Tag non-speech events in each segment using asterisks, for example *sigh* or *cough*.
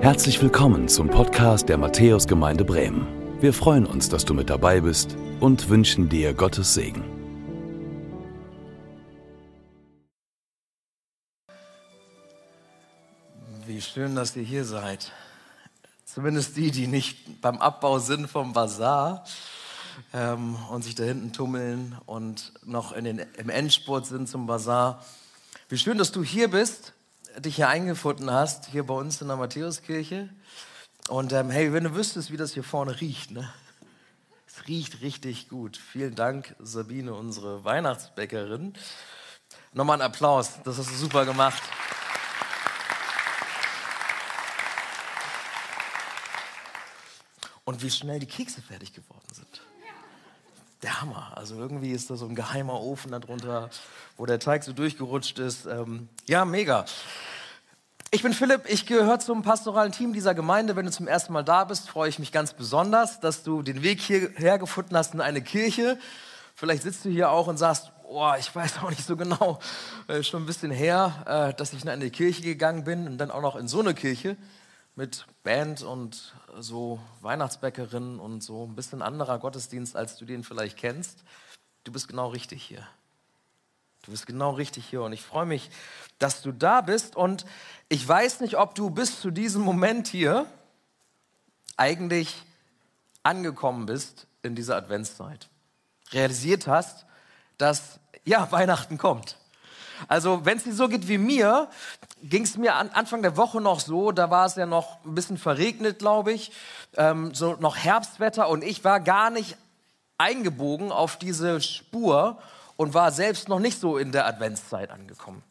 Herzlich willkommen zum Podcast der Matthäusgemeinde Bremen. Wir freuen uns, dass du mit dabei bist und wünschen dir Gottes Segen. Wie schön, dass ihr hier seid. Zumindest die, die nicht beim Abbau sind vom Bazar ähm, und sich da hinten tummeln und noch in den, im Endspurt sind zum Bazar. Wie schön, dass du hier bist dich hier eingefunden hast, hier bei uns in der Matthäuskirche. Und ähm, hey, wenn du wüsstest, wie das hier vorne riecht, ne? Es riecht richtig gut. Vielen Dank, Sabine, unsere Weihnachtsbäckerin. Nochmal einen Applaus, das hast du super gemacht. Und wie schnell die Kekse fertig geworden sind. Der Hammer. Also irgendwie ist da so ein geheimer Ofen darunter, wo der Teig so durchgerutscht ist. Ähm, ja, mega. Ich bin Philipp, ich gehöre zum pastoralen Team dieser Gemeinde. Wenn du zum ersten Mal da bist, freue ich mich ganz besonders, dass du den Weg hierher gefunden hast in eine Kirche. Vielleicht sitzt du hier auch und sagst, oh, ich weiß auch nicht so genau, äh, schon ein bisschen her, äh, dass ich in eine Kirche gegangen bin und dann auch noch in so eine Kirche mit Band und so Weihnachtsbäckerin und so ein bisschen anderer Gottesdienst, als du den vielleicht kennst. Du bist genau richtig hier. Du bist genau richtig hier und ich freue mich, dass du da bist. Und ich weiß nicht, ob du bis zu diesem Moment hier eigentlich angekommen bist in dieser Adventszeit. Realisiert hast, dass ja Weihnachten kommt. Also wenn es dir so geht wie mir, ging es mir an Anfang der Woche noch so, da war es ja noch ein bisschen verregnet, glaube ich, ähm, so noch Herbstwetter und ich war gar nicht eingebogen auf diese Spur und war selbst noch nicht so in der Adventszeit angekommen.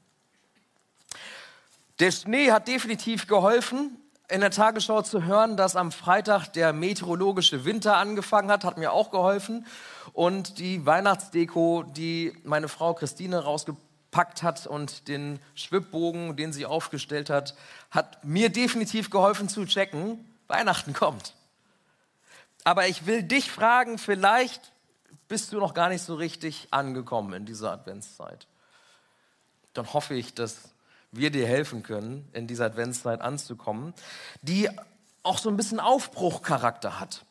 Der Schnee hat definitiv geholfen. In der Tagesschau zu hören, dass am Freitag der meteorologische Winter angefangen hat, hat mir auch geholfen. Und die Weihnachtsdeko, die meine Frau Christine rausgepackt hat und den Schwibbogen, den sie aufgestellt hat, hat mir definitiv geholfen zu checken, Weihnachten kommt. Aber ich will dich fragen, vielleicht bist du noch gar nicht so richtig angekommen in dieser Adventszeit. Dann hoffe ich, dass wir dir helfen können, in dieser Adventszeit anzukommen, die auch so ein bisschen Aufbruchcharakter hat.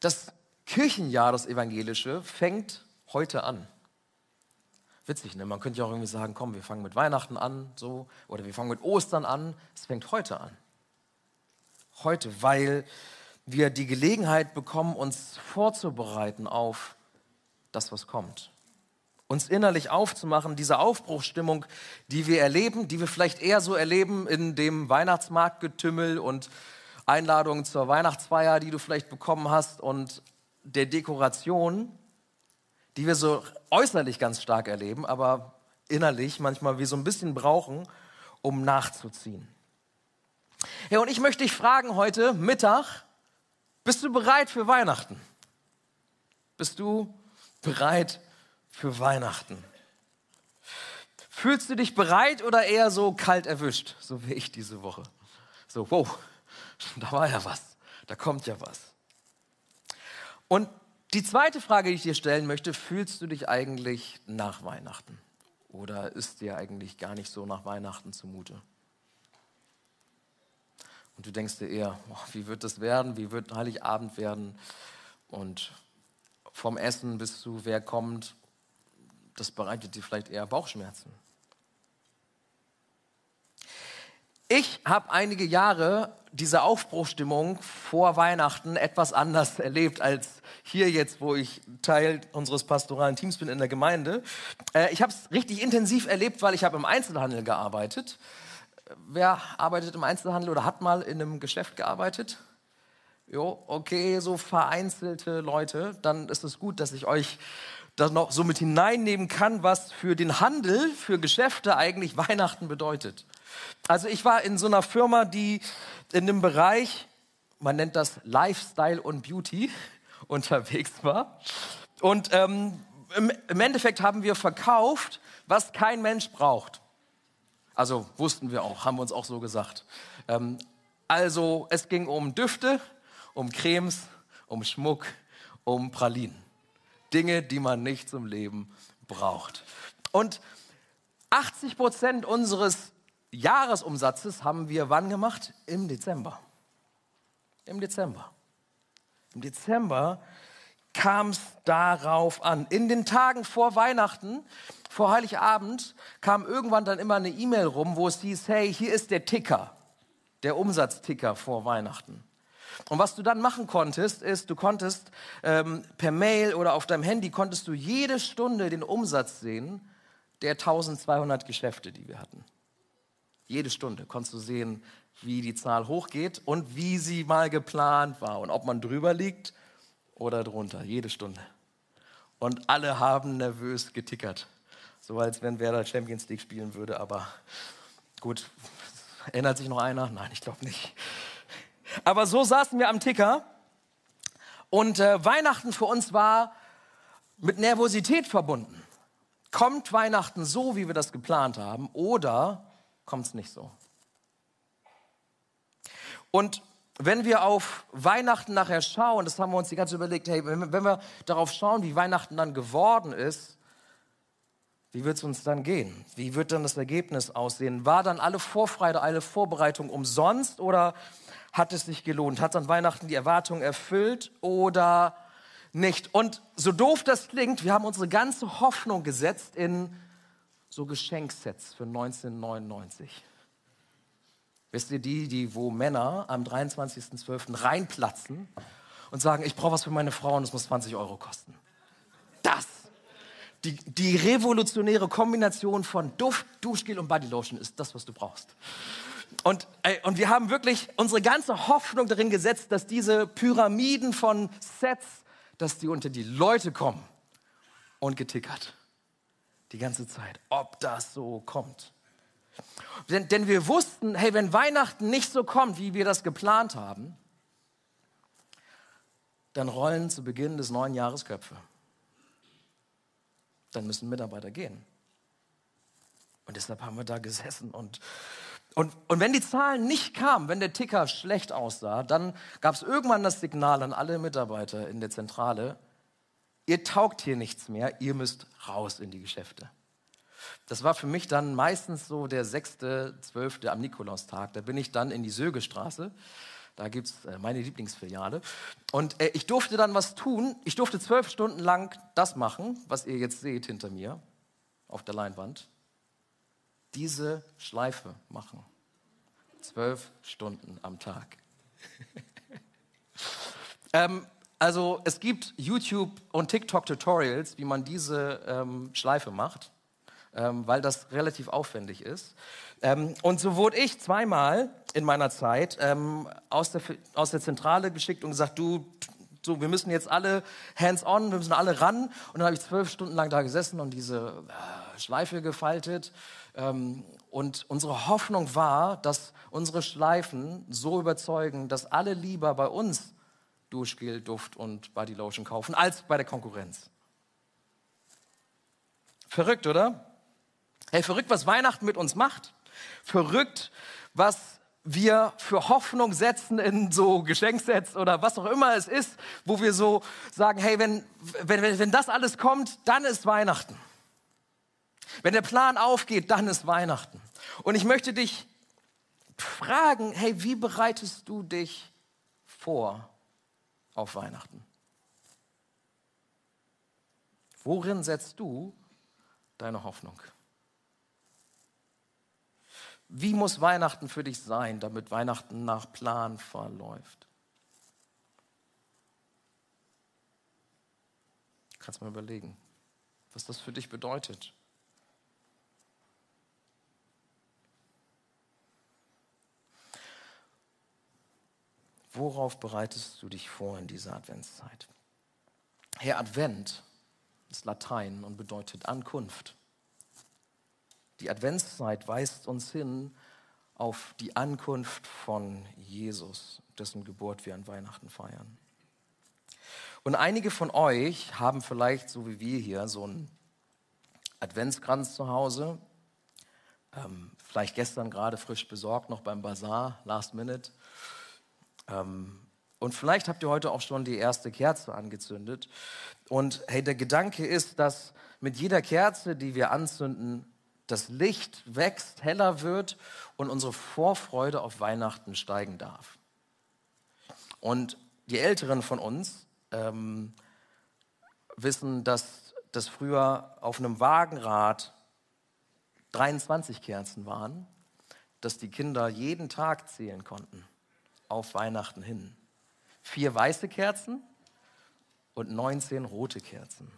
Das Kirchenjahr, das evangelische, fängt heute an. Witzig, ne? Man könnte ja auch irgendwie sagen, komm, wir fangen mit Weihnachten an, so, oder wir fangen mit Ostern an. Es fängt heute an. Heute, weil wir die Gelegenheit bekommen, uns vorzubereiten auf das, was kommt. Uns innerlich aufzumachen, diese Aufbruchsstimmung, die wir erleben, die wir vielleicht eher so erleben in dem Weihnachtsmarktgetümmel und Einladungen zur Weihnachtsfeier, die du vielleicht bekommen hast und der Dekoration, die wir so äußerlich ganz stark erleben, aber innerlich manchmal wie so ein bisschen brauchen, um nachzuziehen. Ja, und ich möchte dich fragen heute Mittag, bist du bereit für Weihnachten? Bist du bereit für Weihnachten? Fühlst du dich bereit oder eher so kalt erwischt, so wie ich diese Woche? So, wow, *laughs* da war ja was, da kommt ja was. Und die zweite Frage, die ich dir stellen möchte, fühlst du dich eigentlich nach Weihnachten? Oder ist dir eigentlich gar nicht so nach Weihnachten zumute? Und du denkst dir eher, wie wird das werden? Wie wird Heiligabend werden? Und vom Essen bis zu wer kommt, das bereitet dir vielleicht eher Bauchschmerzen. Ich habe einige Jahre diese Aufbruchstimmung vor Weihnachten etwas anders *laughs* erlebt als hier jetzt, wo ich Teil unseres pastoralen Teams bin in der Gemeinde. Äh, ich habe es richtig intensiv erlebt, weil ich habe im Einzelhandel gearbeitet Wer arbeitet im Einzelhandel oder hat mal in einem Geschäft gearbeitet? Jo, okay, so vereinzelte Leute. Dann ist es gut, dass ich euch das noch so mit hineinnehmen kann, was für den Handel, für Geschäfte eigentlich Weihnachten bedeutet. Also ich war in so einer Firma, die in dem Bereich, man nennt das Lifestyle und Beauty, *laughs* unterwegs war. Und ähm, im, Endeffekt haben wir verkauft, was kein Mensch braucht. Also wussten wir auch, haben wir uns auch so gesagt. Ähm, also es ging um Düfte, um Cremes, um Schmuck, um Pralinen. Dinge, die man nicht zum Leben braucht. Und 80 Prozent unseres Jahresumsatzes haben wir wann gemacht? Im Dezember. Im Dezember. Im Dezember kam es darauf an. In den Tagen vor Weihnachten, vor Heiligabend, kam irgendwann dann immer eine E-Mail rum, wo es hieß, hey, hier ist der Ticker, der Umsatzticker vor Weihnachten. Und was du dann machen konntest, ist, du konntest ähm, per Mail oder auf deinem Handy konntest du jede Stunde den Umsatz sehen der 1200 Geschäfte, die wir hatten. Jede Stunde konntest du sehen, wie die Zahl hochgeht und wie sie mal geplant war und ob man drüber liegt oder drunter. Jede Stunde. Und alle haben nervös getickert. So als wenn Werder Champions League spielen würde, aber gut. Erinnert sich noch einer? Nein, ich glaube nicht. Aber so saßen wir am Ticker und äh, Weihnachten für uns war mit Nervosität verbunden. Kommt Weihnachten so, wie wir das geplant haben, oder kommt es nicht so? Und wenn wir auf Weihnachten nachher schauen, das haben wir uns die ganze Zeit überlegt, hey, wenn, wir darauf schauen, wie Weihnachten dann geworden ist, wie wird es uns dann gehen? Wie wird dann das Ergebnis aussehen? War dann alle Vorfreude, alle Vorbereitung umsonst oder hat es sich gelohnt? Hat an Weihnachten die Erwartung erfüllt oder nicht? Und so doof das klingt, wir haben unsere ganze Hoffnung gesetzt in so Geschenksets für 1999. Wisst ihr die, die wo Männer am 23.12. reinplatzen und sagen, ich brauche was für meine Frau und es muss 20 Euro kosten. Das, die, die revolutionäre Kombination von Duft, Duschgel und Bodylotion ist das, was du brauchst. Und, und wir haben wirklich unsere ganze Hoffnung darin gesetzt, dass diese Pyramiden von Sets, dass die unter die Leute kommen und getickert. Die ganze Zeit, ob das so kommt. Denn, denn wir wussten, hey, wenn Weihnachten nicht so kommt, wie wir das geplant haben, dann rollen zu Beginn des neuen Jahres Köpfe. Dann müssen Mitarbeiter gehen. Und deshalb haben wir da gesessen und und, und wenn die Zahlen nicht kamen, wenn der Ticker schlecht aussah, dann gab es irgendwann das Signal an alle Mitarbeiter in der Zentrale, ihr taugt hier nichts mehr, ihr müsst raus in die Geschäfte. Das war für mich dann meistens so der 6.12. am Nikolaustag. Da bin ich dann in die Sögestraße. Da gibt es äh, meine Lieblingsfiliale. Und äh, ich durfte dann was tun. Ich durfte zwölf Stunden lang das machen, was ihr jetzt seht hinter mir auf der Leinwand diese Schleife machen. Zwölf Stunden am Tag. *laughs* ähm, also es gibt YouTube und TikTok-Tutorials, wie man diese ähm, Schleife macht, ähm, weil das relativ aufwendig ist. Ähm, und so wurde ich zweimal in meiner Zeit ähm, aus, der, aus der Zentrale geschickt und gesagt, du, so, wir müssen jetzt alle hands-on, wir müssen alle ran. Und dann habe ich zwölf Stunden lang da gesessen und diese äh, Schleife gefaltet ähm, und unsere Hoffnung war, dass unsere Schleifen so überzeugen, dass alle lieber bei uns Duschgel, Duft und Bodylotion kaufen, als bei der Konkurrenz. Verrückt, oder? Hey, verrückt, was Weihnachten mit uns macht. Verrückt, was wir für Hoffnung setzen in so Geschenksets oder was auch immer es ist, wo wir so sagen, hey, wenn, wenn, wenn das alles kommt, dann ist Weihnachten. Wenn der Plan aufgeht, dann ist Weihnachten. Und ich möchte dich fragen, hey, wie bereitest du dich vor auf Weihnachten? Worin setzt du deine Hoffnung? Wie muss Weihnachten für dich sein, damit Weihnachten nach Plan verläuft? Kannst mal überlegen, was das für dich bedeutet. Worauf bereitest du dich vor in dieser Adventszeit? Herr, Advent ist Latein und bedeutet Ankunft. Die Adventszeit weist uns hin auf die Ankunft von Jesus, dessen Geburt wir an Weihnachten feiern. Und einige von euch haben vielleicht, so wie wir hier, so einen Adventskranz zu Hause. Ähm, vielleicht gestern gerade frisch besorgt, noch beim Bazar, last minute. Ähm, und vielleicht habt ihr heute auch schon die erste Kerze angezündet. Und hey, der Gedanke ist, dass mit jeder Kerze, die wir anzünden, das Licht wächst, heller wird und unsere Vorfreude auf Weihnachten steigen darf. Und die Älteren von uns ähm, wissen, dass das früher auf einem Wagenrad 23 Kerzen waren, dass die Kinder jeden Tag zählen konnten auf Weihnachten hin. Vier weiße Kerzen und 19 rote Kerzen.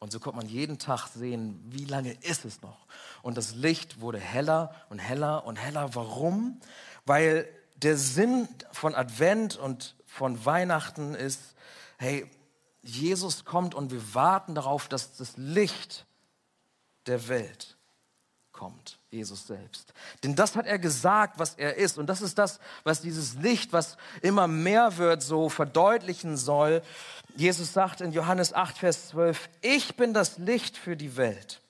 Und so konnte man jeden Tag sehen, wie lange ist es noch. Und das Licht wurde heller und heller und heller. Warum? Weil der Sinn von Advent und von Weihnachten ist, hey, Jesus kommt und wir warten darauf, dass das Licht der Welt kommt, Jesus selbst. Denn das hat er gesagt, was er ist. Und das ist das, was dieses Licht, was immer mehr wird, so verdeutlichen soll. Jesus sagt in Johannes 8, Vers 12, ich bin das Licht für die Welt.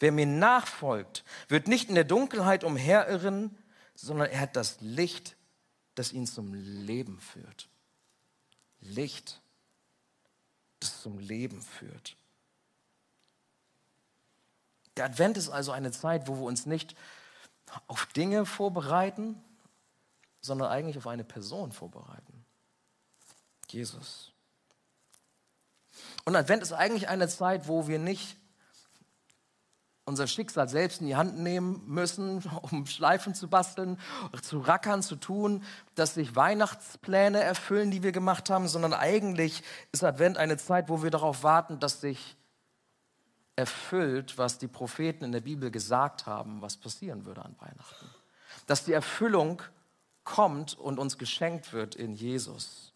Wer mir nachfolgt, wird nicht in der Dunkelheit umherirren, sondern er hat das Licht, das ihn zum Leben führt. Licht, das zum Leben führt. Der Advent ist also eine Zeit, wo wir uns nicht auf Dinge vorbereiten, sondern eigentlich auf eine Person vorbereiten. Jesus. Und Advent ist eigentlich eine Zeit, wo wir nicht unser Schicksal selbst in die Hand nehmen müssen, *laughs* um Schleifen zu basteln, zu rackern, zu tun, dass sich Weihnachtspläne erfüllen, die wir gemacht haben, sondern eigentlich ist Advent eine Zeit, wo wir darauf warten, dass sich erfüllt, was die Propheten in der Bibel gesagt haben, was passieren würde an Weihnachten. Dass die Erfüllung kommt und uns geschenkt wird in Jesus.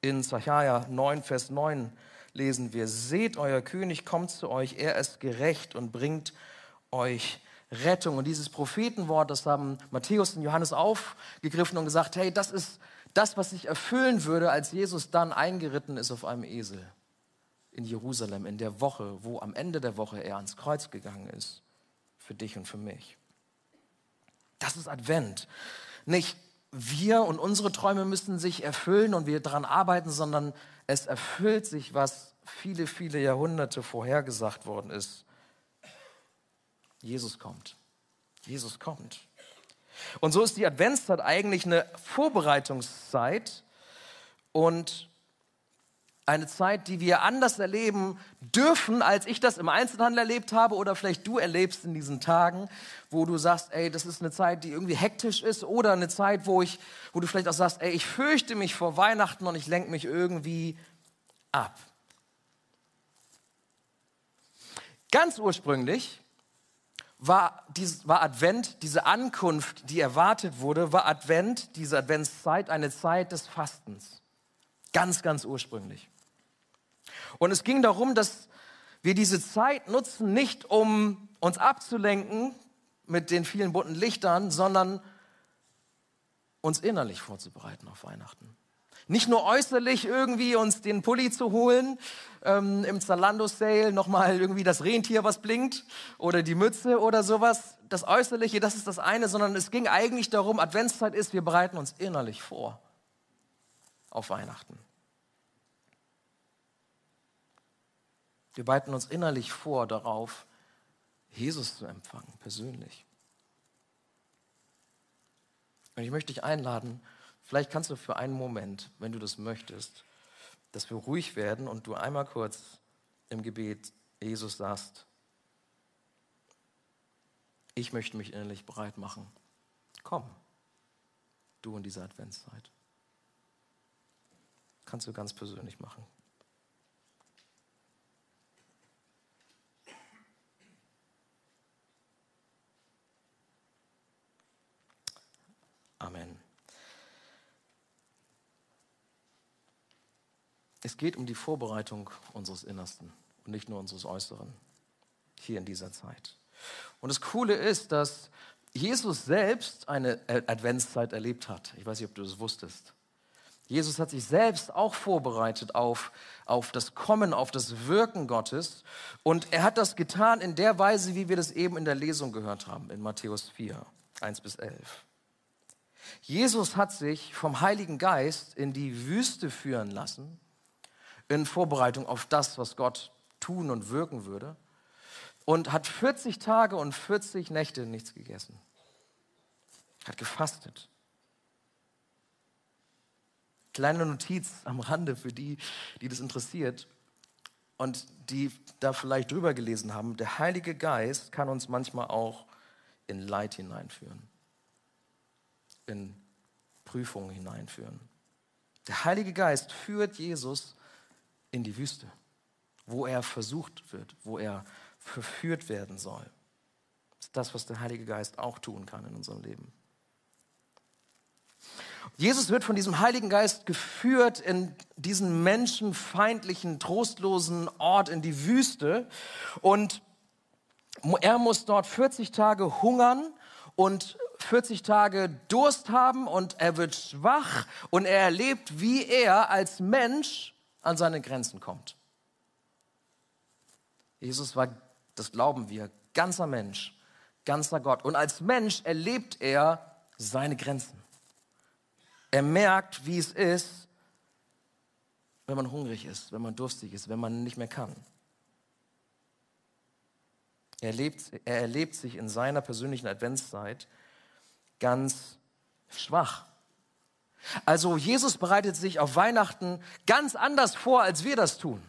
In Zachariah 9, Vers 9 lesen wir, seht, euer König kommt zu euch, er ist gerecht und bringt euch Rettung. Und dieses Prophetenwort, das haben Matthäus und Johannes aufgegriffen und gesagt, hey, das ist das, was sich erfüllen würde, als Jesus dann eingeritten ist auf einem Esel in Jerusalem in der Woche, wo am Ende der Woche er ans Kreuz gegangen ist, für dich und für mich. Das ist Advent. Nicht wir und unsere Träume müssen sich erfüllen und wir daran arbeiten, sondern es erfüllt sich, was viele, viele Jahrhunderte vorhergesagt worden ist. Jesus kommt. Jesus kommt. Und so ist die Adventszeit eigentlich eine Vorbereitungszeit und eine Zeit, die wir anders erleben dürfen, als ich das im Einzelhandel erlebt habe oder vielleicht du erlebst in diesen Tagen, wo du sagst, ey, das ist eine Zeit, die irgendwie hektisch ist oder eine Zeit, wo ich, wo du vielleicht auch sagst, ey, ich fürchte mich vor Weihnachten und ich lenke mich irgendwie ab. Ganz ursprünglich war, dies, war Advent, diese Ankunft, die erwartet wurde, war Advent, diese Adventszeit, eine Zeit des Fastens. Ganz, ganz ursprünglich. Und es ging darum, dass wir diese Zeit nutzen, nicht um uns abzulenken mit den vielen bunten Lichtern, sondern uns innerlich vorzubereiten auf Weihnachten. Nicht nur äußerlich irgendwie uns den Pulli zu holen, ähm, im Zalando-Sale nochmal irgendwie das Rentier, was blinkt, oder die Mütze oder sowas. Das Äußerliche, das ist das eine, sondern es ging eigentlich darum, Adventszeit ist, wir bereiten uns innerlich vor auf Weihnachten. Wir bereiten uns innerlich vor darauf, Jesus zu empfangen, persönlich. Und ich möchte dich einladen, vielleicht kannst du für einen Moment, wenn du das möchtest, dass wir ruhig werden und du einmal kurz im Gebet Jesus sagst, ich möchte mich innerlich bereit machen. Komm, du in dieser Adventszeit. Kannst du ganz persönlich machen. Amen. Es geht um die Vorbereitung unseres Innersten und nicht nur unseres Äußeren hier in dieser Zeit. Und das Coole ist, dass Jesus selbst eine Adventszeit erlebt hat. Ich weiß nicht, ob du das wusstest. Jesus hat sich selbst auch vorbereitet auf, auf das Kommen, auf das Wirken Gottes. Und er hat das getan in der Weise, wie wir das eben in der Lesung gehört haben, in Matthäus 4, 1 bis 11. Jesus hat sich vom Heiligen Geist in die Wüste führen lassen, in Vorbereitung auf das, was Gott tun und wirken würde. und hat 40 Tage und 40 Nächte nichts gegessen. Hat gefastet. Kleine Notiz am Rande für die, die das interessiert und die da vielleicht drüber gelesen haben. Der Heilige Geist kann uns manchmal auch in Leid hineinführen, in Prüfungen hineinführen. Der Heilige Geist führt Jesus in die Wüste, wo er versucht wird, wo er verführt werden soll. Das ist das, was der Heilige Geist auch tun kann in unserem Leben. Jesus wird von diesem Heiligen Geist geführt in diesen menschenfeindlichen, trostlosen Ort, in die Wüste. Und er muss dort 40 Tage hungern und 40 Tage Durst haben und er wird schwach und er erlebt, wie er als Mensch an seine Grenzen kommt. Jesus war, das glauben wir, ganzer Mensch, ganzer Gott. Und als Mensch erlebt er seine Grenzen. Er merkt, wie es ist, wenn man hungrig ist, wenn man durstig ist, wenn man nicht mehr kann. Er, lebt, er erlebt sich in seiner persönlichen Adventszeit ganz schwach. Also Jesus bereitet sich auf Weihnachten ganz anders vor, als wir das tun.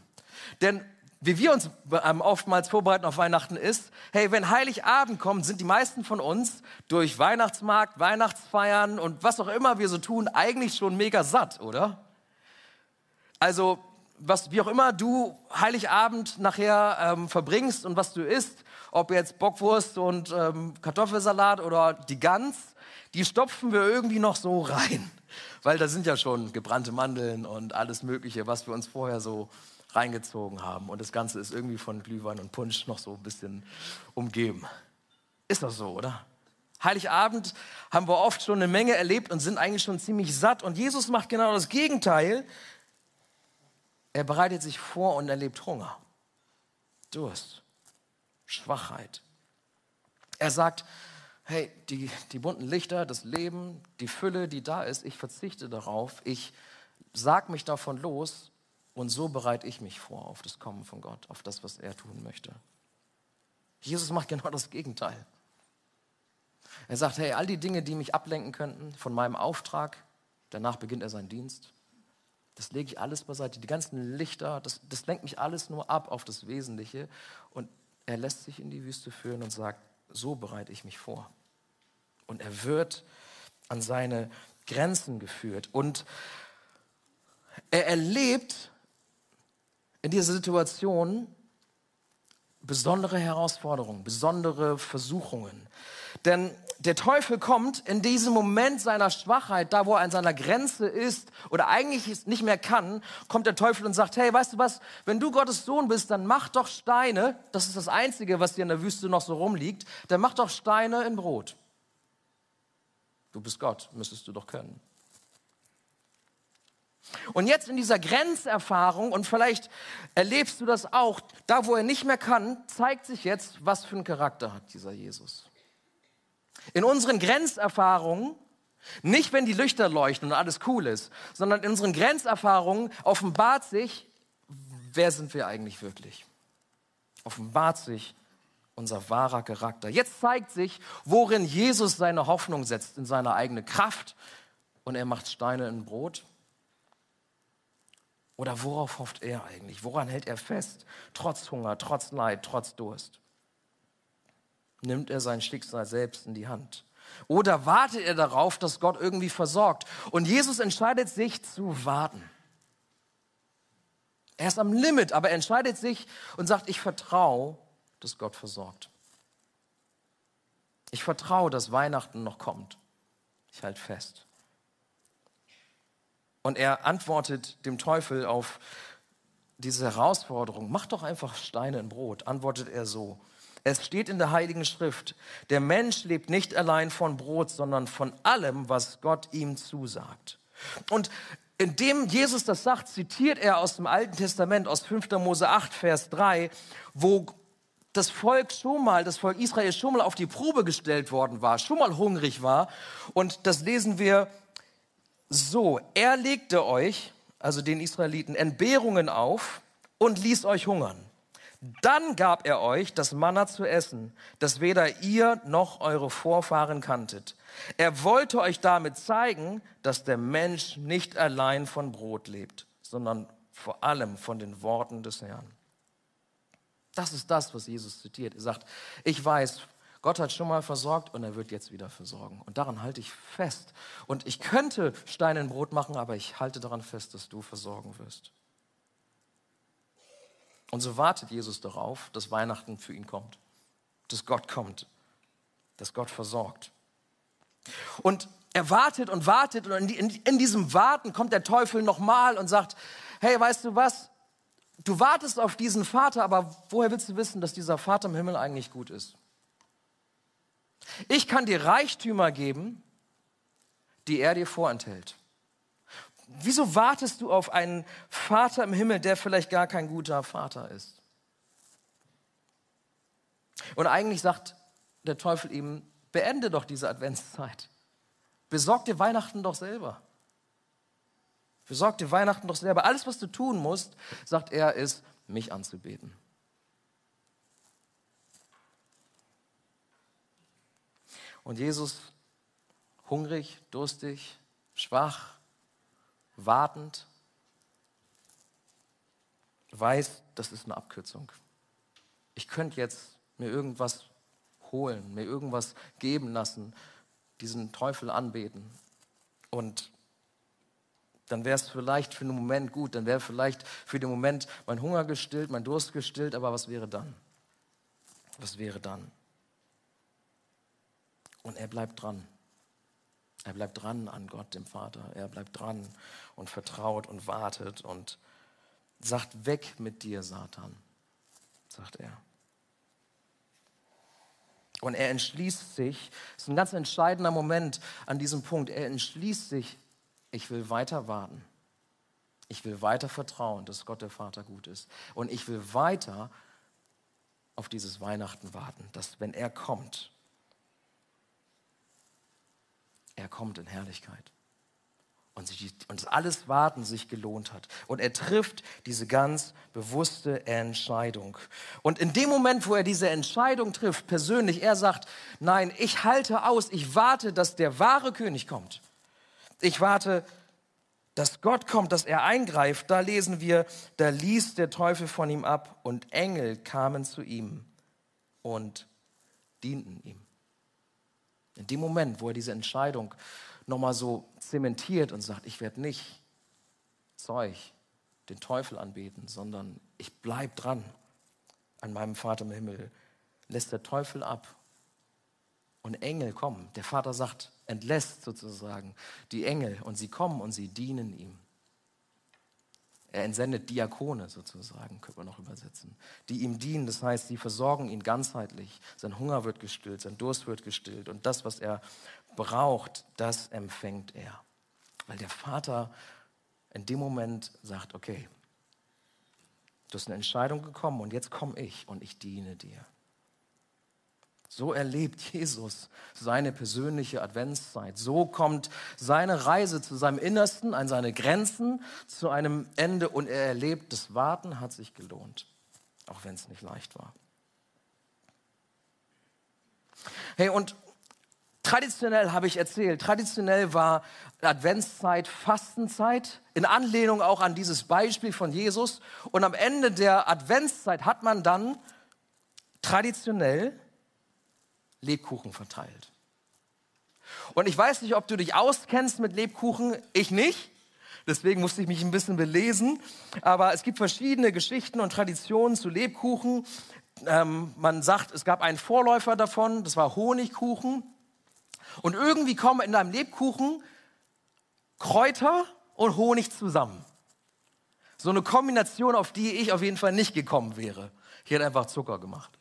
Denn wie wir uns ähm, oftmals vorbereiten auf Weihnachten ist, hey, wenn Heiligabend kommt, sind die meisten von uns durch Weihnachtsmarkt, Weihnachtsfeiern und was auch immer wir so tun, eigentlich schon mega satt, oder? Also, was, wie auch immer du Heiligabend nachher ähm, verbringst und was du isst, ob jetzt Bockwurst und ähm, Kartoffelsalat oder die Gans, die stopfen wir irgendwie noch so rein. Weil da sind ja schon gebrannte Mandeln und alles Mögliche, was wir uns vorher so reingezogen haben. Und das Ganze ist irgendwie von Glühwein und Punsch noch so ein bisschen umgeben. Ist doch so, oder? Heiligabend haben wir oft schon eine Menge erlebt und sind eigentlich schon ziemlich satt. Und Jesus macht genau das Gegenteil. Er bereitet sich vor und erlebt Hunger, Durst, Schwachheit. Er sagt, hey, die, die bunten Lichter, das Leben, die Fülle, die da ist, ich verzichte darauf, ich sag mich davon los und so bereite ich mich vor auf das Kommen von Gott, auf das, was er tun möchte. Jesus macht genau das Gegenteil. Er sagt, hey, all die Dinge, die mich ablenken könnten von meinem Auftrag, danach beginnt er seinen Dienst. Das lege ich alles beiseite. Die ganzen Lichter, das, das lenkt mich alles nur ab auf das Wesentliche. Und er lässt sich in die Wüste führen und sagt, so bereite ich mich vor. Und er wird an seine Grenzen geführt. Und er erlebt in dieser Situation besondere Herausforderungen, besondere Versuchungen. Denn der Teufel kommt in diesem Moment seiner Schwachheit, da wo er an seiner Grenze ist oder eigentlich nicht mehr kann, kommt der Teufel und sagt, hey, weißt du was, wenn du Gottes Sohn bist, dann mach doch Steine, das ist das Einzige, was dir in der Wüste noch so rumliegt, dann mach doch Steine in Brot. Du bist Gott, müsstest du doch können. Und jetzt in dieser Grenzerfahrung, und vielleicht erlebst du das auch, da wo er nicht mehr kann, zeigt sich jetzt, was für einen Charakter hat dieser Jesus. In unseren Grenzerfahrungen, nicht wenn die Lichter leuchten und alles cool ist, sondern in unseren Grenzerfahrungen offenbart sich, wer sind wir eigentlich wirklich? Offenbart sich unser wahrer Charakter. Jetzt zeigt sich, worin Jesus seine Hoffnung setzt, in seine eigene Kraft und er macht Steine in Brot. Oder worauf hofft er eigentlich? Woran hält er fest? Trotz Hunger, trotz Leid, trotz Durst. Nimmt er sein Schicksal selbst in die Hand? Oder wartet er darauf, dass Gott irgendwie versorgt? Und Jesus entscheidet sich zu warten. Er ist am Limit, aber er entscheidet sich und sagt, ich vertraue dass Gott versorgt. Ich vertraue, dass Weihnachten noch kommt. Ich halte fest. Und er antwortet dem Teufel auf diese Herausforderung, mach doch einfach Steine in Brot, antwortet er so. Es steht in der Heiligen Schrift, der Mensch lebt nicht allein von Brot, sondern von allem, was Gott ihm zusagt. Und indem Jesus das sagt, zitiert er aus dem Alten Testament, aus 5. Mose 8, Vers 3, wo das Volk schon mal, das Volk Israel schon mal auf die Probe gestellt worden war, schon mal hungrig war. Und das lesen wir so. Er legte euch, also den Israeliten, Entbehrungen auf und ließ euch hungern. Dann gab er euch das Manna zu essen, das weder ihr noch eure Vorfahren kanntet. Er wollte euch damit zeigen, dass der Mensch nicht allein von Brot lebt, sondern vor allem von den Worten des Herrn. Das ist das, was Jesus zitiert. Er sagt, ich weiß, Gott hat schon mal versorgt und er wird jetzt wieder versorgen. Und daran halte ich fest. Und ich könnte Stein in Brot machen, aber ich halte daran fest, dass du versorgen wirst. Und so wartet Jesus darauf, dass Weihnachten für ihn kommt, dass Gott kommt, dass Gott versorgt. Und er wartet und wartet und in, in diesem Warten kommt der Teufel nochmal und sagt, hey, weißt du was, du wartest auf diesen Vater, aber woher willst du wissen, dass dieser Vater im Himmel eigentlich gut ist? Ich kann dir Reichtümer geben, die er dir vorenthält. Wieso wartest du auf einen Vater im Himmel, der vielleicht gar kein guter Vater ist? Und eigentlich sagt der Teufel ihm, beende doch diese Adventszeit. Besorg dir Weihnachten doch selber. Besorg dir Weihnachten doch selber. Alles, was du tun musst, sagt er, ist, mich anzubeten. Und Jesus, hungrig, durstig, schwach, wartend, weiß, das ist eine Abkürzung. Ich könnte jetzt mir irgendwas holen, mir irgendwas geben lassen, diesen Teufel anbeten. Und dann wäre es vielleicht für einen Moment gut, dann wäre vielleicht für den Moment mein Hunger gestillt, mein Durst gestillt, aber was wäre dann? Was wäre dann? Und er bleibt dran. Er bleibt dran an Gott, dem Vater. Er bleibt dran und vertraut und wartet und sagt, weg mit dir, Satan, sagt er. Und er entschließt sich, das ist ein ganz entscheidender Moment an diesem Punkt, er entschließt sich, ich will weiter warten. Ich will weiter vertrauen, dass Gott der Vater gut ist. Und ich will weiter auf dieses Weihnachten warten, dass wenn er kommt, er kommt in Herrlichkeit. Und, sich, und alles Warten sich gelohnt hat. Und er trifft diese ganz bewusste Entscheidung. Und in dem Moment, wo er diese Entscheidung trifft, persönlich, er sagt, nein, ich halte aus, ich warte, dass der wahre König kommt. Ich warte, dass Gott kommt, dass er eingreift. Da lesen wir, da ließ der Teufel von ihm ab und Engel kamen zu ihm und dienten ihm. In dem Moment, wo er diese Entscheidung nochmal so zementiert und sagt, ich werde nicht Zeug, den Teufel anbeten, sondern ich bleibe dran an meinem Vater im Himmel, lässt der Teufel ab und Engel kommen. Der Vater sagt, entlässt sozusagen die Engel und sie kommen und sie dienen ihm. Er entsendet Diakone sozusagen, könnte man noch übersetzen, die ihm dienen. Das heißt, sie versorgen ihn ganzheitlich. Sein Hunger wird gestillt, sein Durst wird gestillt und das, was er braucht, das empfängt er. Weil der Vater in dem Moment sagt, okay, du hast eine Entscheidung gekommen und jetzt komme ich und ich diene dir. So erlebt Jesus seine persönliche Adventszeit. So kommt seine Reise zu seinem Innersten, an seine Grenzen, zu einem Ende und er erlebt, das Warten hat sich gelohnt, auch wenn es nicht leicht war. Hey, und traditionell habe ich erzählt, traditionell war Adventszeit Fastenzeit, in Anlehnung auch an dieses Beispiel von Jesus. Und am Ende der Adventszeit hat man dann traditionell Lebkuchen verteilt. Und ich weiß nicht, ob du dich auskennst mit Lebkuchen, ich nicht. Deswegen musste ich mich ein bisschen belesen. Aber es gibt verschiedene Geschichten und Traditionen zu Lebkuchen. Ähm, man sagt, es gab einen Vorläufer davon, das war Honigkuchen. Und irgendwie kommen in einem Lebkuchen Kräuter und Honig zusammen. So eine Kombination, auf die ich auf jeden Fall nicht gekommen wäre. Ich hätte einfach Zucker gemacht.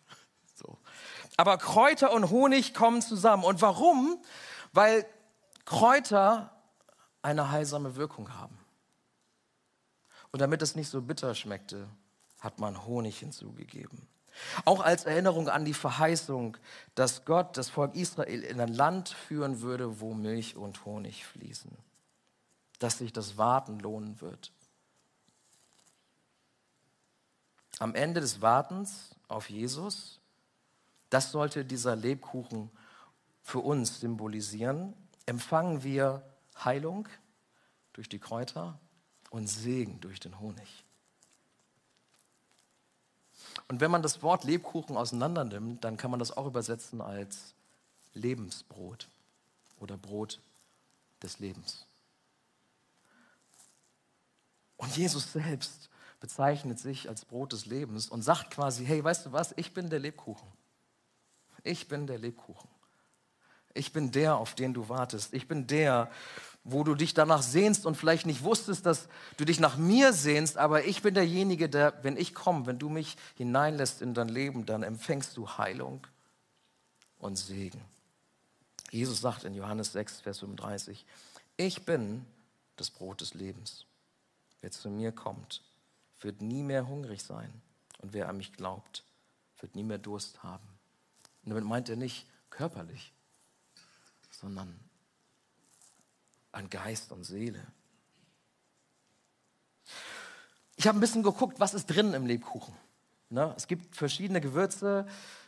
Aber Kräuter und Honig kommen zusammen. Und warum? Weil Kräuter eine heilsame Wirkung haben. Und damit es nicht so bitter schmeckte, hat man Honig hinzugegeben. Auch als Erinnerung an die Verheißung, dass Gott das Volk Israel in ein Land führen würde, wo Milch und Honig fließen. Dass sich das Warten lohnen wird. Am Ende des Wartens auf Jesus, das sollte dieser Lebkuchen für uns symbolisieren, empfangen wir Heilung durch die Kräuter und Segen durch den Honig. Und wenn man das Wort Lebkuchen auseinander nimmt, dann kann man das auch übersetzen als Lebensbrot oder Brot des Lebens. Und Jesus selbst bezeichnet sich als Brot des Lebens und sagt quasi, hey, weißt du was, ich bin der Lebkuchen. Ich bin der Lebkuchen. Ich bin der, auf den du wartest. Ich bin der, wo du dich danach sehnst und vielleicht nicht wusstest, dass du dich nach mir sehnst, aber ich bin derjenige, der, wenn ich komme, wenn du mich hineinlässt in dein Leben, dann empfängst du Heilung und Segen. Jesus sagt in Johannes 6, Vers 35, ich bin das Brot des Lebens. Wer zu mir kommt, wird nie mehr hungrig sein. Und wer an mich glaubt, wird nie mehr Durst haben. Und damit meint er nicht körperlich, sondern an Geist und Seele. Ich habe ein bisschen geguckt, was ist drin im Lebkuchen. Ne? Es gibt verschiedene Gewürze.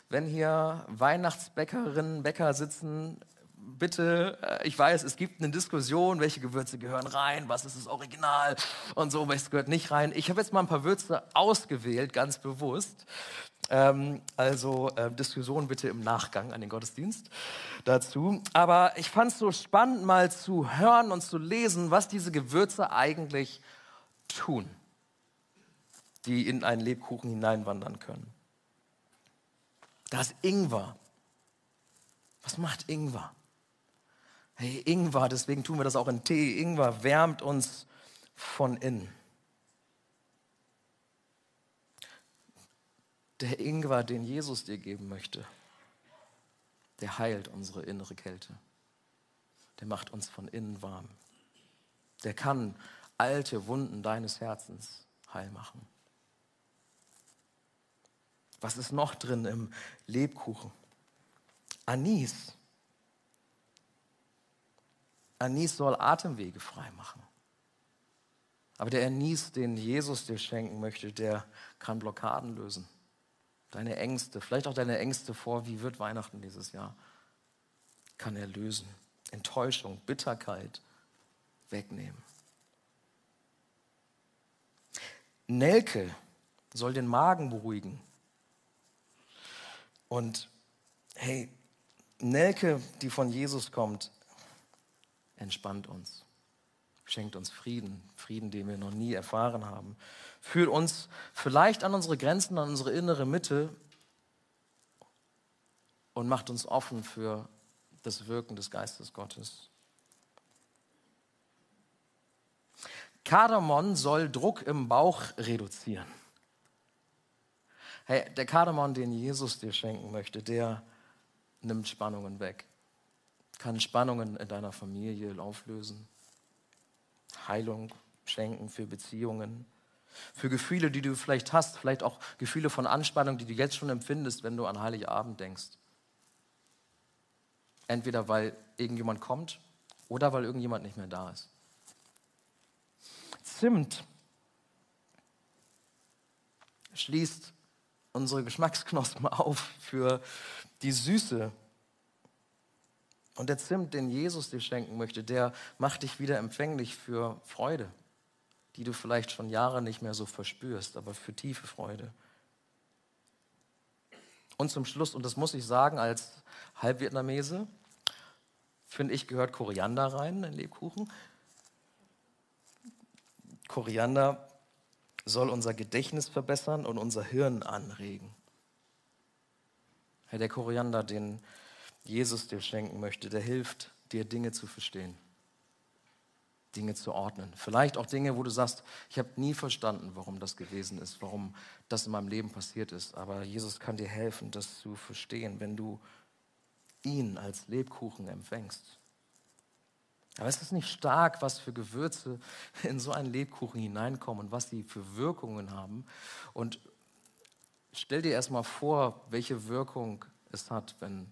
Wenn hier Weihnachtsbäckerinnen, Bäcker sitzen, bitte, äh, ich weiß, es gibt eine Diskussion, welche Gewürze gehören rein, was ist das Original und so, welches gehört nicht rein. Ich habe jetzt mal ein paar Würze ausgewählt, ganz bewusst. Ähm, also äh, Diskussion bitte im Nachgang an den Gottesdienst dazu. Aber ich fand es so spannend, mal zu hören und zu lesen, was diese Gewürze eigentlich tun, die in einen Lebkuchen hineinwandern können. Da ist Ingwer. Was macht Ingwer? Hey, Ingwer, deswegen tun wir das auch in Tee. Ingwer wärmt uns von innen. Der Ingwer, den Jesus dir geben möchte, der heilt unsere innere Kälte. Der macht uns von innen warm. Der kann alte Wunden deines Herzens heil machen. Was ist noch drin im Lebkuchen? Anis. Anis soll Atemwege frei machen. Aber der Anis, den Jesus dir schenken möchte, der kann Blockaden lösen. Deine Ängste, vielleicht auch deine Ängste vor, wie wird Weihnachten dieses Jahr, kann er lösen. Enttäuschung, Bitterkeit wegnehmen. Nelke soll den Magen beruhigen. Und hey, Nelke, die von Jesus kommt, entspannt uns, schenkt uns Frieden, Frieden, den wir noch nie erfahren haben, führt uns vielleicht an unsere Grenzen, an unsere innere Mitte und macht uns offen für das Wirken des Geistes Gottes. Kardamom soll Druck im Bauch reduzieren. Hey, der Kardamom, den Jesus dir schenken möchte, der nimmt Spannungen weg kann Spannungen in deiner Familie auflösen, Heilung schenken für Beziehungen, für Gefühle, die du vielleicht hast, vielleicht auch Gefühle von Anspannung, die du jetzt schon empfindest, wenn du an Heiligabend denkst. Entweder weil irgendjemand kommt oder weil irgendjemand nicht mehr da ist. Zimt schließt unsere Geschmacksknospen *laughs* auf für die Süße und der Zimt, den Jesus dir schenken möchte, der macht dich wieder empfänglich für Freude, die du vielleicht schon Jahre nicht mehr so verspürst, aber für tiefe Freude. Und zum Schluss, und das muss ich sagen als Halbvietnamese, finde ich, gehört Koriander rein in Lebkuchen. Koriander soll unser Gedächtnis verbessern und unser Hirn anregen. Der Koriander, den Jesus dir schenken möchte, der hilft dir Dinge zu verstehen, Dinge zu ordnen. Vielleicht auch Dinge, wo du sagst, ich habe nie verstanden, warum das gewesen ist, warum das in meinem Leben passiert ist. Aber Jesus kann dir helfen, das zu verstehen, wenn du ihn als Lebkuchen empfängst. Aber es ist nicht stark, was für Gewürze *laughs* in so einen Lebkuchen hineinkommen und was sie für Wirkungen haben. Und stell dir erstmal vor, welche Wirkung es hat, wenn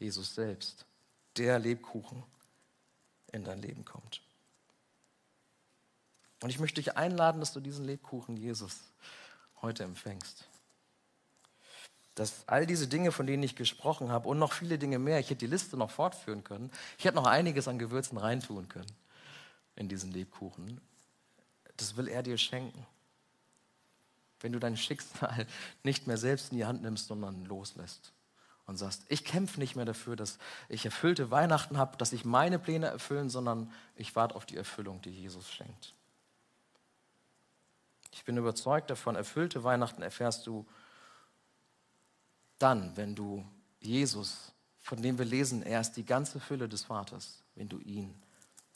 Jesus selbst, der Lebkuchen, in dein Leben kommt. Und ich möchte dich einladen, dass du diesen Lebkuchen Jesus heute empfängst. Dass all diese Dinge, von denen ich gesprochen habe und noch viele Dinge mehr, ich hätte die Liste noch fortführen können, ich hätte noch einiges an Gewürzen reintun können in diesen Lebkuchen, das will er dir schenken. Wenn du dein Schicksal nicht mehr selbst in die Hand nimmst, sondern loslässt und sagst, ich kämpfe nicht mehr dafür, dass ich erfüllte Weihnachten habe, dass ich meine Pläne erfüllen, sondern ich warte auf die Erfüllung, die Jesus schenkt. Ich bin überzeugt davon, erfüllte Weihnachten erfährst du dann, wenn du Jesus, von dem wir lesen, er ist die ganze Fülle des Vaters, wenn du ihn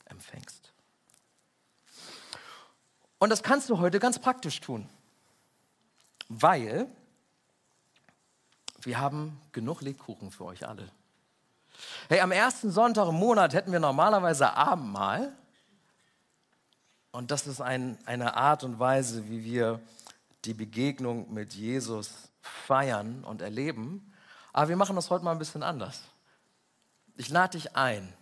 empfängst. Und das kannst du heute ganz praktisch tun, weil wir haben genug Lebkuchen für euch alle. Hey, am ersten Sonntag im Monat hätten wir normalerweise Abendmahl. Und das ist ein, eine Art und Weise, wie wir die Begegnung mit Jesus feiern und erleben. Aber wir machen das heute mal ein bisschen anders. Ich lade dich ein,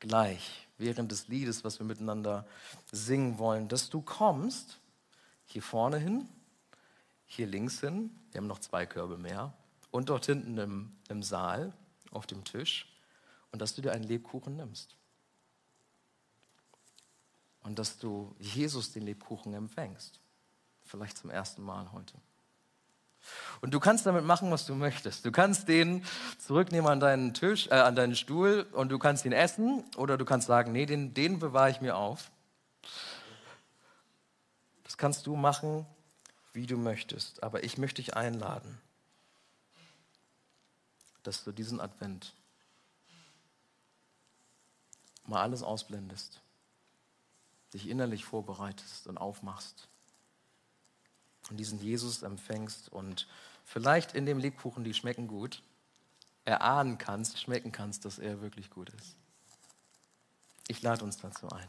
gleich während des Liedes, was wir miteinander singen wollen, dass du kommst, hier vorne hin, hier links hin, wir haben noch zwei Körbe mehr, und dort hinten im, im Saal auf dem Tisch, und dass du dir einen Lebkuchen nimmst. Und dass du Jesus den Lebkuchen empfängst. Vielleicht zum ersten Mal heute. Und du kannst damit machen, was du möchtest. Du kannst den zurücknehmen an deinen Tisch, äh, an deinen Stuhl und du kannst ihn essen oder du kannst sagen, nee, den, den bewahre ich mir auf. Das kannst du machen, wie du möchtest. Aber ich möchte dich einladen, dass du diesen Advent mal alles ausblendest, dich innerlich vorbereitest und aufmachst und diesen Jesus empfängst und vielleicht in dem Lebkuchen, die schmecken gut, erahnen kannst, schmecken kannst, dass er wirklich gut ist. Ich lade uns dazu ein.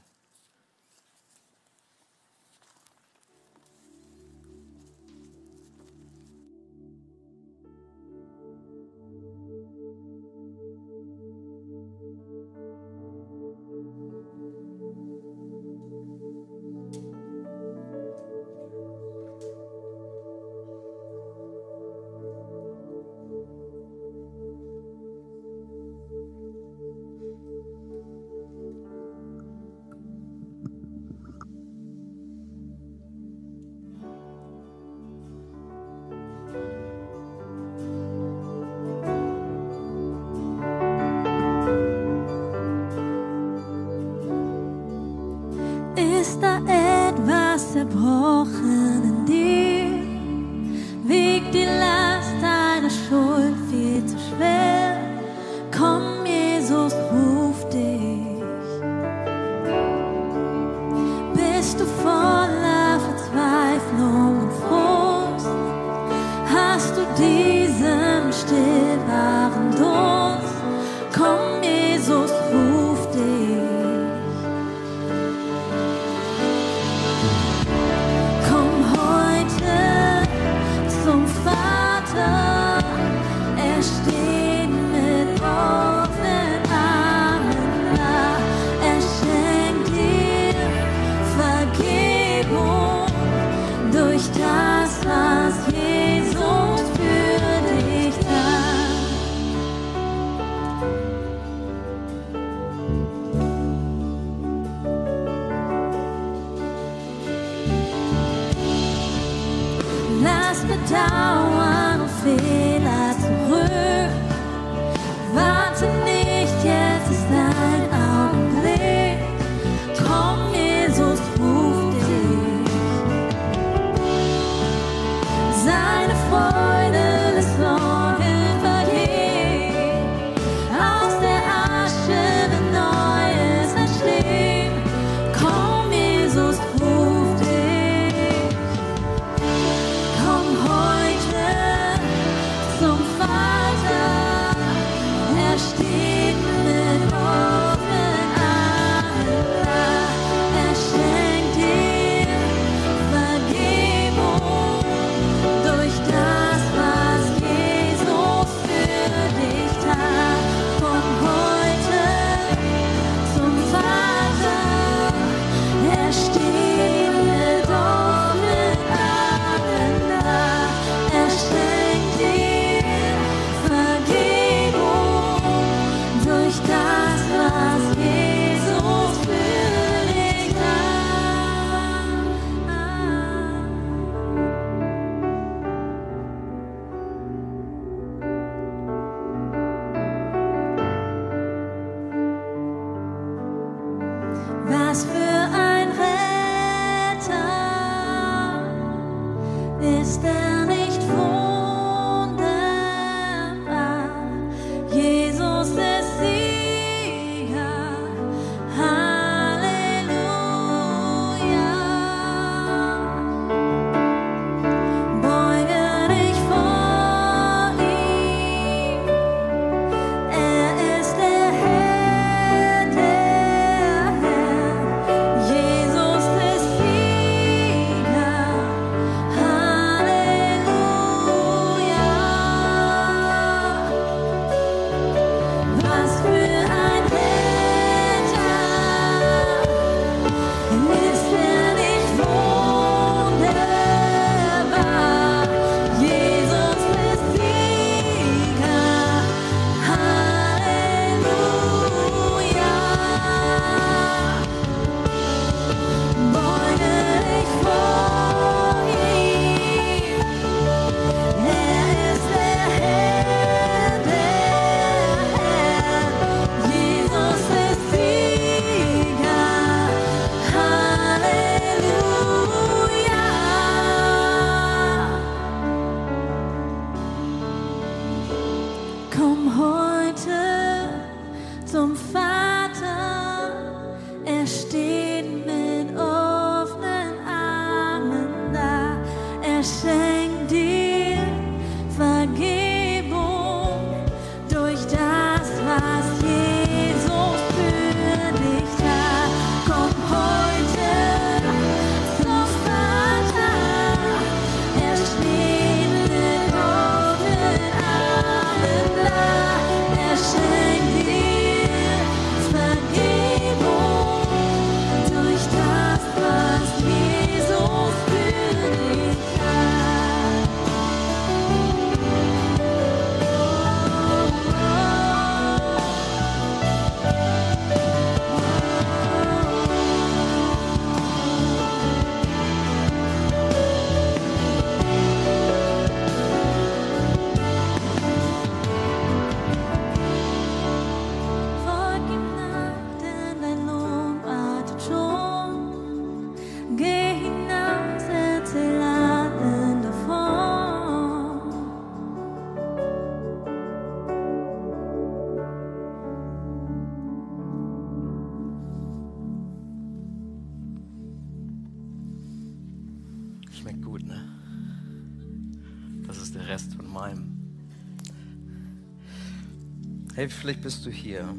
Hey, vielleicht bist du hier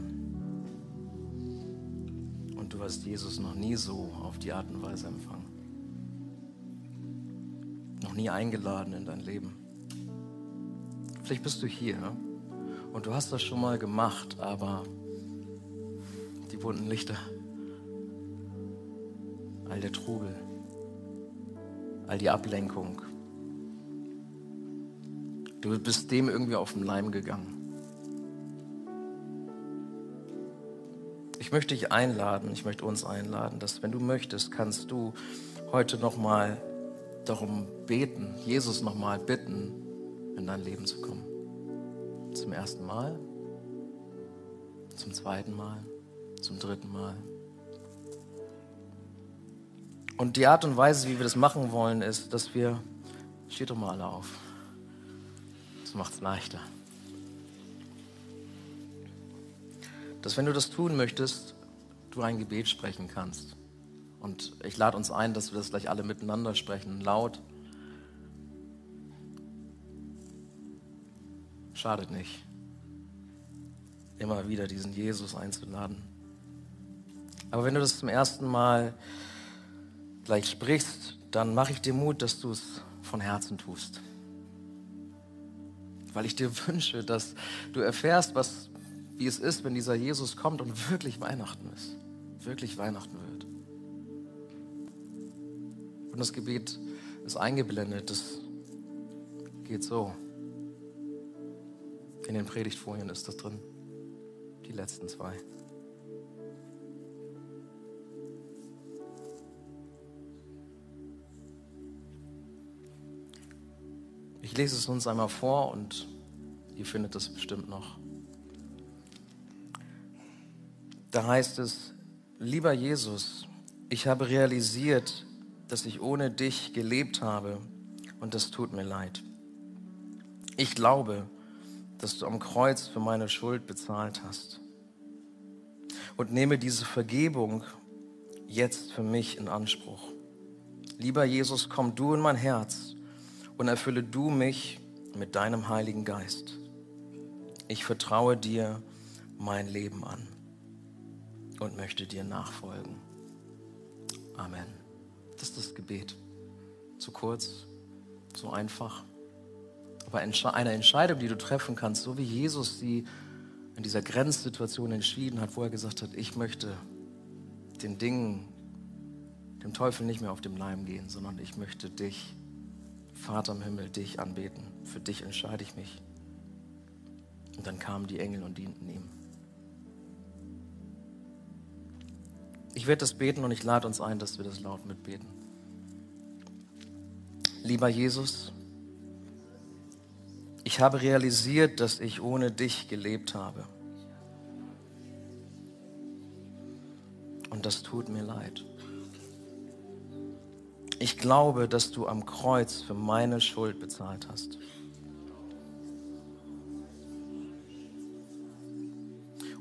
und du hast Jesus noch nie so auf die Art und Weise empfangen. Noch nie eingeladen in dein Leben. Vielleicht bist du hier und du hast das schon mal gemacht, aber die bunten Lichter, all der Trubel, all die Ablenkung. Du bist dem irgendwie auf den Leim gegangen. Ich möchte dich einladen, ich möchte uns einladen, dass wenn du möchtest, kannst du heute nochmal darum beten, Jesus nochmal bitten, in dein Leben zu kommen. Zum ersten Mal, zum zweiten Mal, zum dritten Mal. Und die Art und Weise, wie wir das machen wollen, ist, dass wir, steht doch mal alle auf. Das macht es leichter. Dass wenn du das tun möchtest, du ein Gebet sprechen kannst. Und ich lade uns ein, dass wir das gleich alle miteinander sprechen, laut. Schadet nicht, immer wieder diesen Jesus einzuladen. Aber wenn du das zum ersten Mal gleich sprichst, dann mache ich dir Mut, dass du es von Herzen tust. Weil ich dir *laughs* wünsche, dass du erfährst, was, wie es ist, wenn dieser Jesus kommt und wirklich Weihnachten ist. Wirklich Weihnachten wird. Und das Gebet ist eingeblendet. Das geht so. In den Predigtfolien ist das drin. Die letzten zwei. Ich lese es uns einmal vor und ihr findet es bestimmt noch. Da heißt es, lieber Jesus, ich habe realisiert, dass ich ohne dich gelebt habe und das tut mir leid. Ich glaube, dass du am Kreuz für meine Schuld bezahlt hast und nehme diese Vergebung jetzt für mich in Anspruch. Lieber Jesus, komm du in mein Herz und erfülle du mich mit deinem Heiligen Geist. Ich vertraue dir mein Leben an und möchte dir nachfolgen. Amen. Das ist das Gebet. Zu kurz, so einfach. Aber eine Entscheidung, die du treffen kannst, so wie Jesus sie in dieser Grenzsituation entschieden hat, wo er gesagt hat, ich möchte den Dingen, dem Teufel nicht mehr auf den Leim gehen, sondern ich möchte dich, Vater im Himmel, dich anbeten. Für dich entscheide ich mich. Und dann kamen die Engel und dienten ihm. Ich werde das beten und ich lade uns ein, dass wir das laut mitbeten. Lieber Jesus, ich habe realisiert, dass ich ohne dich gelebt habe. Und das tut mir leid. Ich glaube, dass du am Kreuz für meine Schuld bezahlt hast.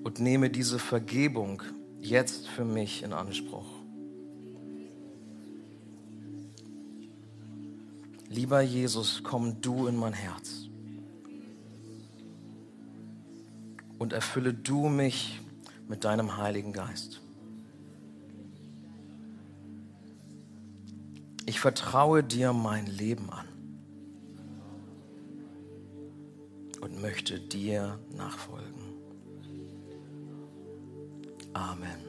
und nehme diese Vergebung jetzt für mich in Anspruch. Lieber Jesus, komm du in mein Herz und erfülle du mich mit deinem Heiligen Geist. Ich vertraue dir mein Leben an und möchte dir nachfolgen. Amen.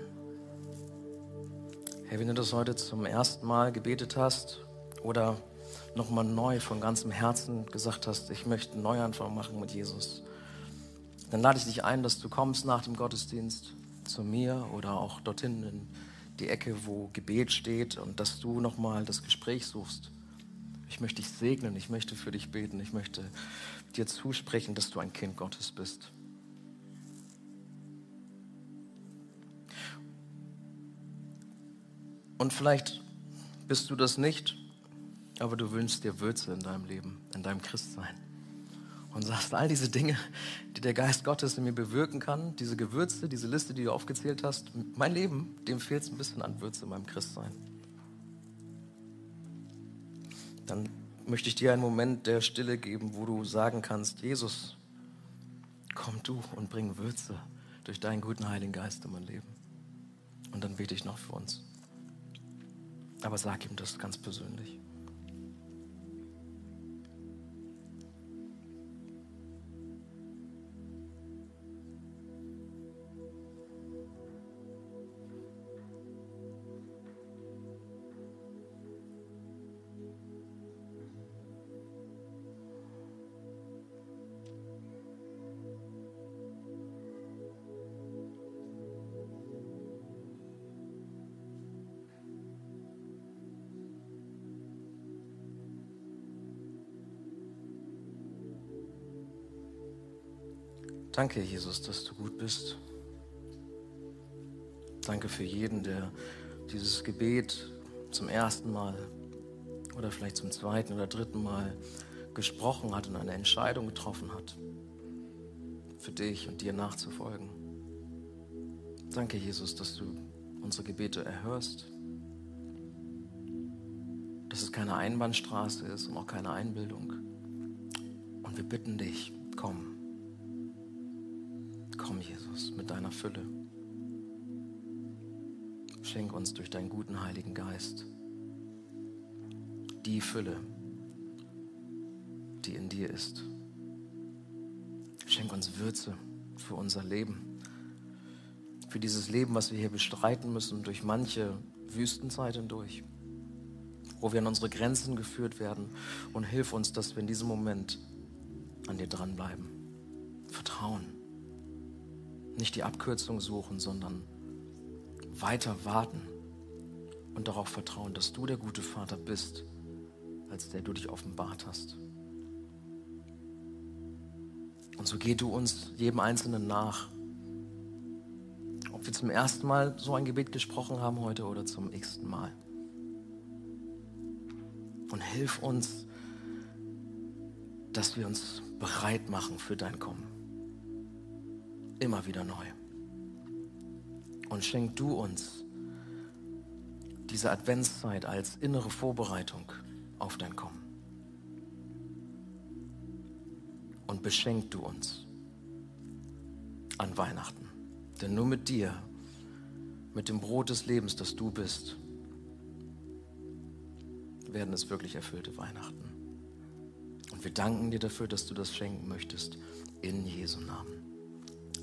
Herr, wenn du das heute zum ersten Mal gebetet hast oder nochmal neu von ganzem Herzen gesagt hast, ich möchte einen Neuanfang machen mit Jesus, dann lade ich dich ein, dass du kommst nach dem Gottesdienst zu mir oder auch dorthin in die Ecke, wo Gebet steht und dass du nochmal das Gespräch suchst. Ich möchte dich segnen, ich möchte für dich beten, ich möchte dir zusprechen, dass du ein Kind Gottes bist. Und vielleicht bist du das nicht, aber du wünschst dir Würze in deinem Leben, in deinem Christsein. Und sagst, all diese Dinge, die der Geist Gottes in mir bewirken kann, diese Gewürze, diese Liste, die du aufgezählt hast, mein Leben, dem fehlt es ein bisschen an Würze in meinem Christsein. Dann möchte ich dir einen Moment der Stille geben, wo du sagen kannst, Jesus, komm du und bring Würze durch deinen guten Heiligen Geist in mein Leben. Und dann bete ich noch für uns. Aber sag ihm das ganz persönlich. Danke, Jesus, dass du gut bist. Danke für jeden, der dieses Gebet zum ersten Mal oder vielleicht zum zweiten oder dritten Mal gesprochen hat und eine Entscheidung getroffen hat, für dich und dir nachzufolgen. Danke, Jesus, dass du unsere Gebete erhörst, dass es keine Einbahnstraße ist und auch keine Einbildung. Und wir bitten dich, komm. Deiner Fülle. Schenk uns durch deinen guten Heiligen Geist die Fülle, die in dir ist. Schenk uns Würze für unser Leben, für dieses Leben, was wir hier bestreiten müssen, durch manche Wüstenzeit hindurch, wo wir an unsere Grenzen geführt werden. Und hilf uns, dass wir in diesem Moment an dir dranbleiben. Vertrauen. Nicht die Abkürzung suchen, sondern weiter warten und darauf vertrauen, dass du der gute Vater bist, als der du dich offenbart hast. Und so geh du uns jedem Einzelnen nach. Ob wir zum ersten Mal so ein Gebet gesprochen haben heute oder zum x Mal. Und hilf uns, dass wir uns bereit machen für dein Kommen. Immer wieder neu. Und schenk du uns diese Adventszeit als innere Vorbereitung auf dein Kommen. Und beschenk du uns an Weihnachten. Denn nur mit dir, mit dem Brot des Lebens, das du bist, werden es wirklich erfüllte Weihnachten. Und wir danken dir dafür, dass du das schenken möchtest. In Jesu Namen.